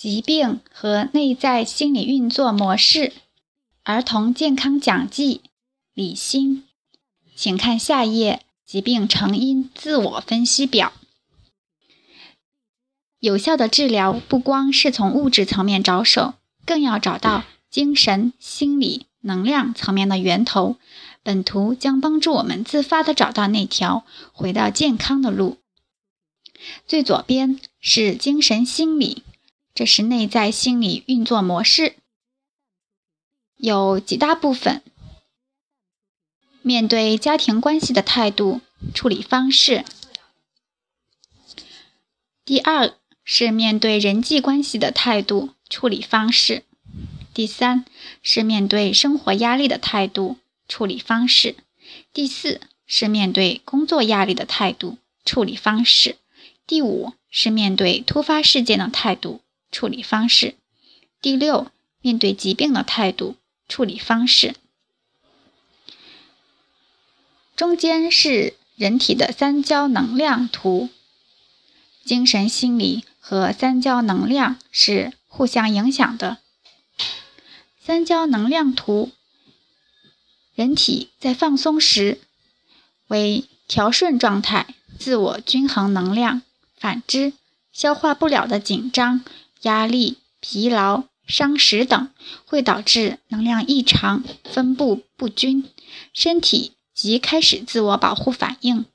疾病和内在心理运作模式，儿童健康讲记，李欣，请看下一页疾病成因自我分析表。有效的治疗不光是从物质层面着手，更要找到精神、心理、能量层面的源头。本图将帮助我们自发地找到那条回到健康的路。最左边是精神心理，这是内在心理运作模式，有几大部分：面对家庭关系的态度、处理方式。第二是面对人际关系的态度、处理方式。第三是面对生活压力的态度。处理方式，第四是面对工作压力的态度处理方式，第五是面对突发事件的态度处理方式，第六面对疾病的态度处理方式。中间是人体的三焦能量图，精神、心理和三焦能量是互相影响的。三焦能量图。人体在放松时为调顺状态，自我均衡能量；反之，消化不了的紧张、压力、疲劳、伤食等，会导致能量异常、分布不均，身体即开始自我保护反应，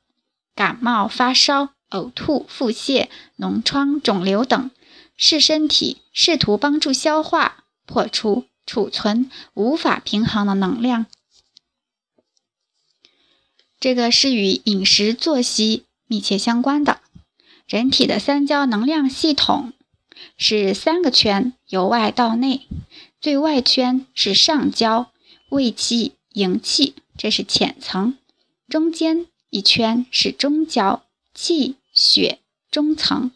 感冒、发烧、呕吐、腹泻、脓疮、肿瘤等，是身体试图帮助消化、破除、储存无法平衡的能量。这个是与饮食作息密切相关的。人体的三焦能量系统是三个圈，由外到内。最外圈是上焦，胃气、营气，这是浅层；中间一圈是中焦，气、血，中层；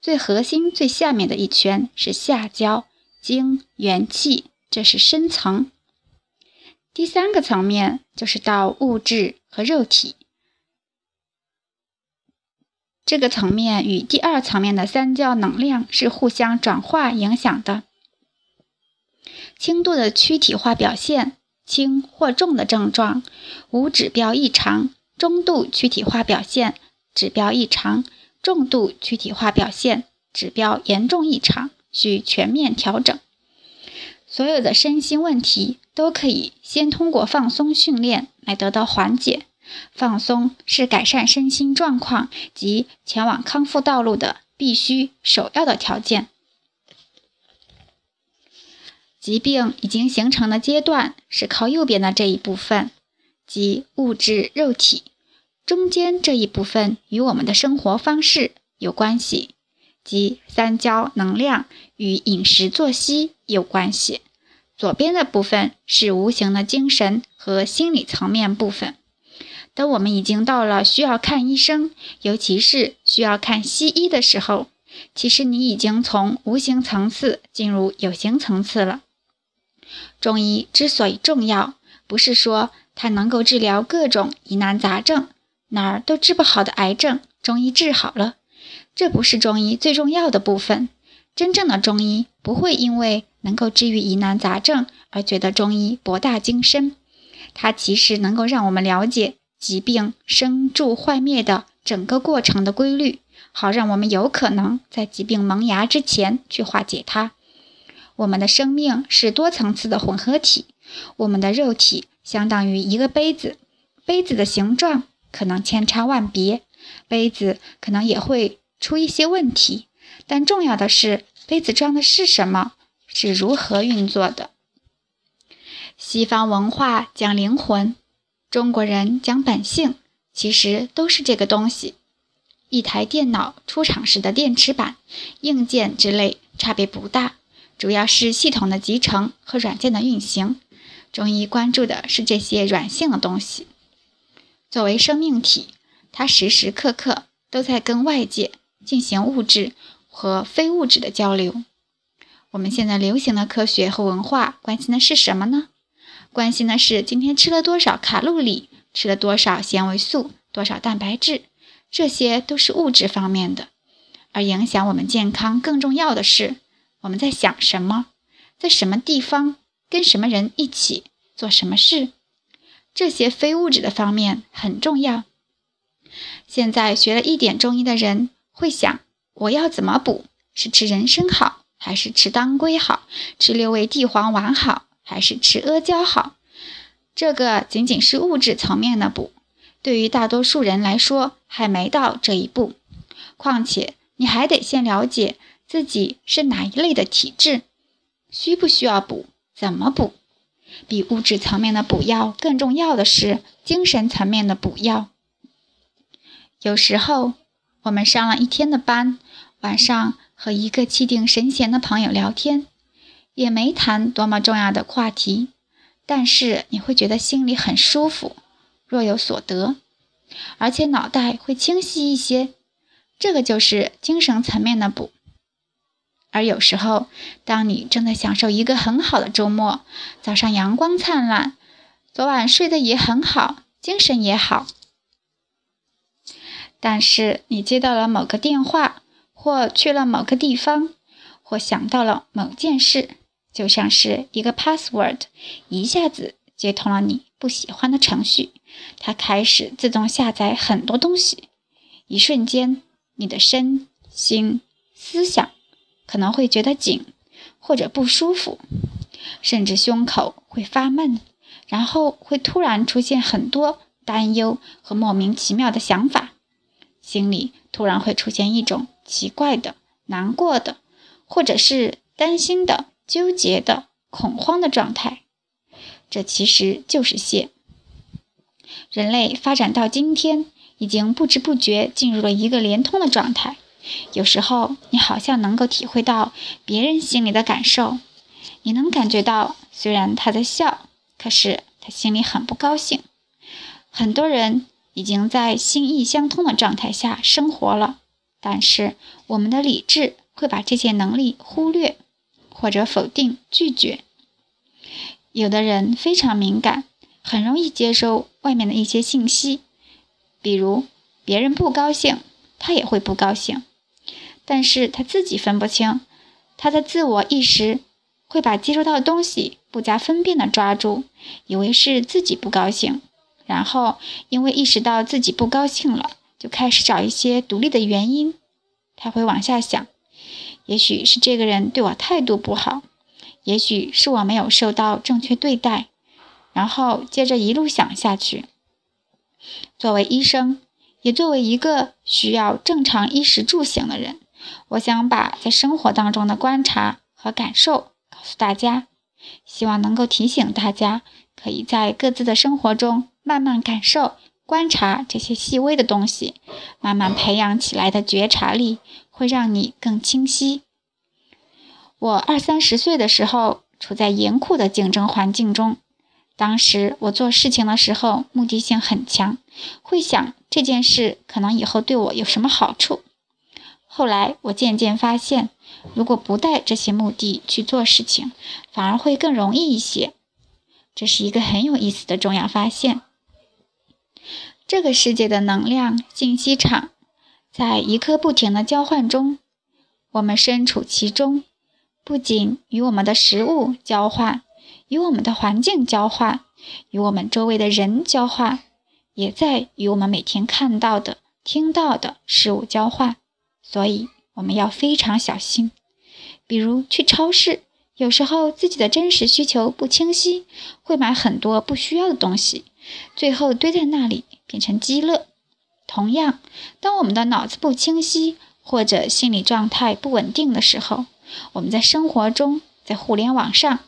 最核心、最下面的一圈是下焦，精、元气，这是深层。第三个层面就是到物质和肉体，这个层面与第二层面的三焦能量是互相转化影响的。轻度的躯体化表现，轻或重的症状，无指标异常；中度躯体化表现，指标异常；重度躯体化表现，指标严重异常，需全面调整。所有的身心问题都可以先通过放松训练来得到缓解。放松是改善身心状况及前往康复道路的必须首要的条件。疾病已经形成的阶段是靠右边的这一部分，即物质肉体；中间这一部分与我们的生活方式有关系。即三焦能量与饮食作息有关系，左边的部分是无形的精神和心理层面部分。当我们已经到了需要看医生，尤其是需要看西医的时候，其实你已经从无形层次进入有形层次了。中医之所以重要，不是说它能够治疗各种疑难杂症，哪儿都治不好的癌症，中医治好了。这不是中医最重要的部分。真正的中医不会因为能够治愈疑难杂症而觉得中医博大精深，它其实能够让我们了解疾病生住坏灭的整个过程的规律，好让我们有可能在疾病萌芽之前去化解它。我们的生命是多层次的混合体，我们的肉体相当于一个杯子，杯子的形状可能千差万别，杯子可能也会。出一些问题，但重要的是杯子装的是什么，是如何运作的。西方文化讲灵魂，中国人讲本性，其实都是这个东西。一台电脑出厂时的电池板、硬件之类差别不大，主要是系统的集成和软件的运行。中医关注的是这些软性的东西。作为生命体，它时时刻刻都在跟外界。进行物质和非物质的交流。我们现在流行的科学和文化关心的是什么呢？关心的是今天吃了多少卡路里，吃了多少纤维素，多少蛋白质，这些都是物质方面的。而影响我们健康更重要的是我们在想什么，在什么地方，跟什么人一起做什么事，这些非物质的方面很重要。现在学了一点中医的人会想：我要怎么补？是吃人参好，还是吃当归好？吃六味地黄丸好，还是吃阿胶好？这个仅仅是物质层面的补，对于大多数人来说还没到这一步。况且你还得先了解自己是哪一类的体质，需不需要补？怎么补？比物质层面的补药更重要的是精神层面的补药。有时候我们上了一天的班，晚上和一个气定神闲的朋友聊天，也没谈多么重要的话题，但是你会觉得心里很舒服，若有所得，而且脑袋会清晰一些。这个就是精神层面的补。而有时候，当你正在享受一个很好的周末，早上阳光灿烂，昨晚睡得也很好，精神也好。但是你接到了某个电话，或去了某个地方，或想到了某件事，就像是一个 password，一下子接通了你不喜欢的程序，它开始自动下载很多东西。一瞬间，你的身心思想可能会觉得紧，或者不舒服，甚至胸口会发闷，然后会突然出现很多担忧和莫名其妙的想法。心里突然会出现一种奇怪的、难过的，或者是担心的、纠结的、恐慌的状态。这其实就是谢。人类发展到今天，已经不知不觉进入了一个连通的状态。有时候，你好像能够体会到别人心里的感受，你能感觉到，虽然他在笑，可是他心里很不高兴。很多人。已经在心意相通的状态下生活了，但是我们的理智会把这些能力忽略，或者否定、拒绝。有的人非常敏感，很容易接收外面的一些信息，比如别人不高兴，他也会不高兴，但是他自己分不清，他的自我意识会把接收到的东西不加分辨的抓住，以为是自己不高兴。然后，因为意识到自己不高兴了，就开始找一些独立的原因。他会往下想，也许是这个人对我态度不好，也许是我没有受到正确对待。然后接着一路想下去。作为医生，也作为一个需要正常衣食住行的人，我想把在生活当中的观察和感受告诉大家，希望能够提醒大家，可以在各自的生活中。慢慢感受、观察这些细微的东西，慢慢培养起来的觉察力，会让你更清晰。我二三十岁的时候，处在严酷的竞争环境中。当时我做事情的时候，目的性很强，会想这件事可能以后对我有什么好处。后来我渐渐发现，如果不带这些目的去做事情，反而会更容易一些。这是一个很有意思的重要发现。这个世界的能量信息场在一刻不停的交换中，我们身处其中，不仅与我们的食物交换，与我们的环境交换，与我们周围的人交换，也在与我们每天看到的、听到的事物交换。所以我们要非常小心。比如去超市，有时候自己的真实需求不清晰，会买很多不需要的东西。最后堆在那里变成积乐。同样，当我们的脑子不清晰或者心理状态不稳定的时候，我们在生活中，在互联网上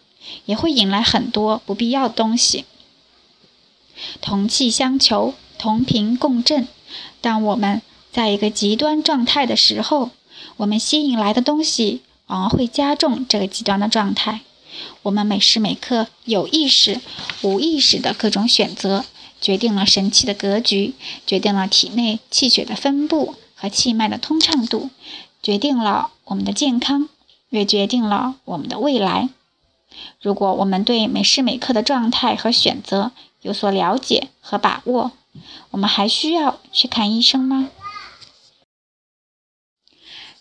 也会引来很多不必要的东西。同气相求，同频共振。当我们在一个极端状态的时候，我们吸引来的东西往往会加重这个极端的状态。我们每时每刻有意识、无意识的各种选择，决定了神气的格局，决定了体内气血的分布和气脉的通畅度，决定了我们的健康，也决定了我们的未来。如果我们对每时每刻的状态和选择有所了解和把握，我们还需要去看医生吗？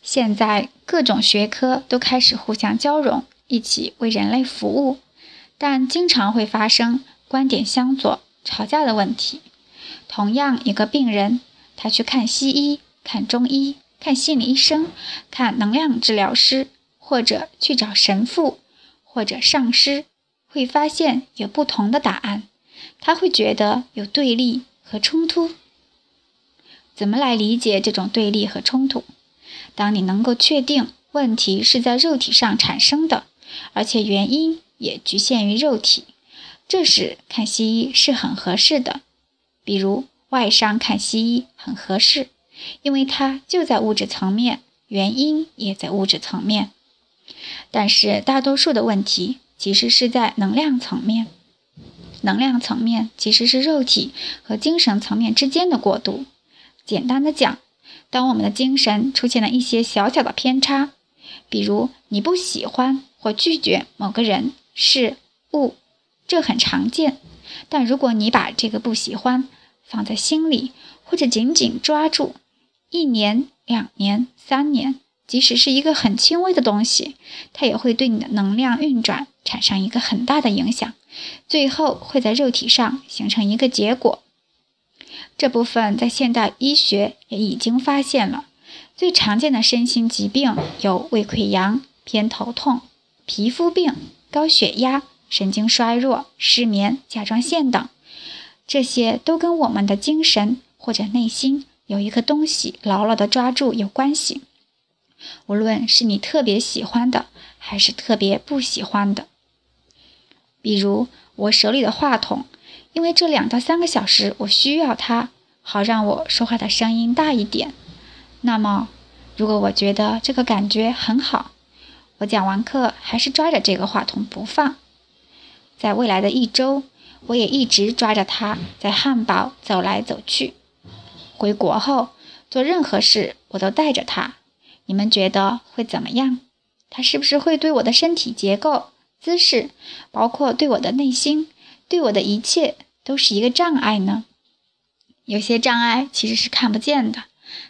现在各种学科都开始互相交融，一起为人类服务，但经常会发生观点相左、吵架的问题。同样一个病人，他去看西医、看中医、看心理医生、看能量治疗师，或者去找神父或者上师，会发现有不同的答案。他会觉得有对立和冲突。怎么来理解这种对立和冲突？当你能够确定问题是在肉体上产生的，而且原因也局限于肉体，这时看西医是很合适的。比如外伤看西医很合适，因为它就在物质层面，原因也在物质层面。但是大多数的问题其实是在能量层面，能量层面其实是肉体和精神层面之间的过渡。简单的讲，当我们的精神出现了一些小小的偏差，比如你不喜欢或拒绝某个人、事物，这很常见。但如果你把这个不喜欢放在心里，或者紧紧抓住，一年、两年、三年，即使是一个很轻微的东西，它也会对你的能量运转产生一个很大的影响，最后会在肉体上形成一个结果。这部分在现代医学也已经发现了，最常见的身心疾病有胃溃疡、偏头痛、皮肤病、高血压、神经衰弱、失眠、甲状腺等，这些都跟我们的精神或者内心有一个东西牢牢的抓住有关系。无论是你特别喜欢的，还是特别不喜欢的，比如我手里的话筒。因为这两到三个小时，我需要它，好让我说话的声音大一点。那么，如果我觉得这个感觉很好，我讲完课还是抓着这个话筒不放。在未来的一周，我也一直抓着它，在汉堡走来走去。回国后，做任何事我都带着它。你们觉得会怎么样？它是不是会对我的身体结构、姿势，包括对我的内心？对我的一切都是一个障碍呢。有些障碍其实是看不见的，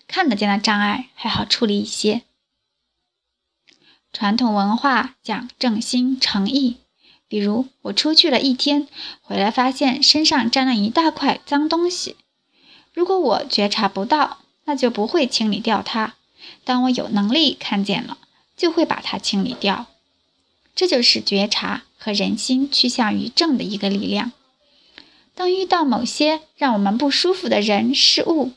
看得见的障碍还好处理一些。传统文化讲正心诚意，比如我出去了一天，回来发现身上沾了一大块脏东西，如果我觉察不到，那就不会清理掉它。当我有能力看见了，就会把它清理掉。这就是觉察和人心趋向于正的一个力量。当遇到某些让我们不舒服的人事物，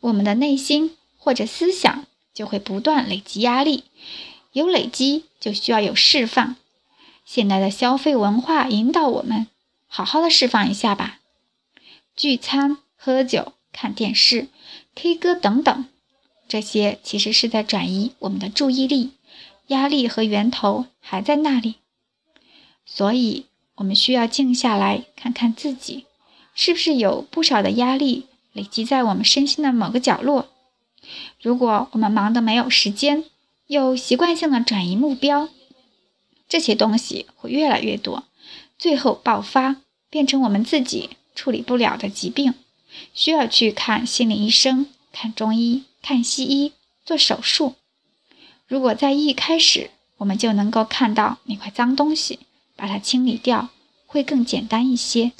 我们的内心或者思想就会不断累积压力。有累积就需要有释放。现代的消费文化引导我们好好的释放一下吧。聚餐、喝酒、看电视、K 歌等等，这些其实是在转移我们的注意力。压力和源头还在那里，所以我们需要静下来看看自己，是不是有不少的压力累积在我们身心的某个角落。如果我们忙得没有时间，又习惯性的转移目标，这些东西会越来越多，最后爆发，变成我们自己处理不了的疾病，需要去看心理医生、看中医、看西医、做手术。如果在一开始我们就能够看到那块脏东西，把它清理掉，会更简单一些。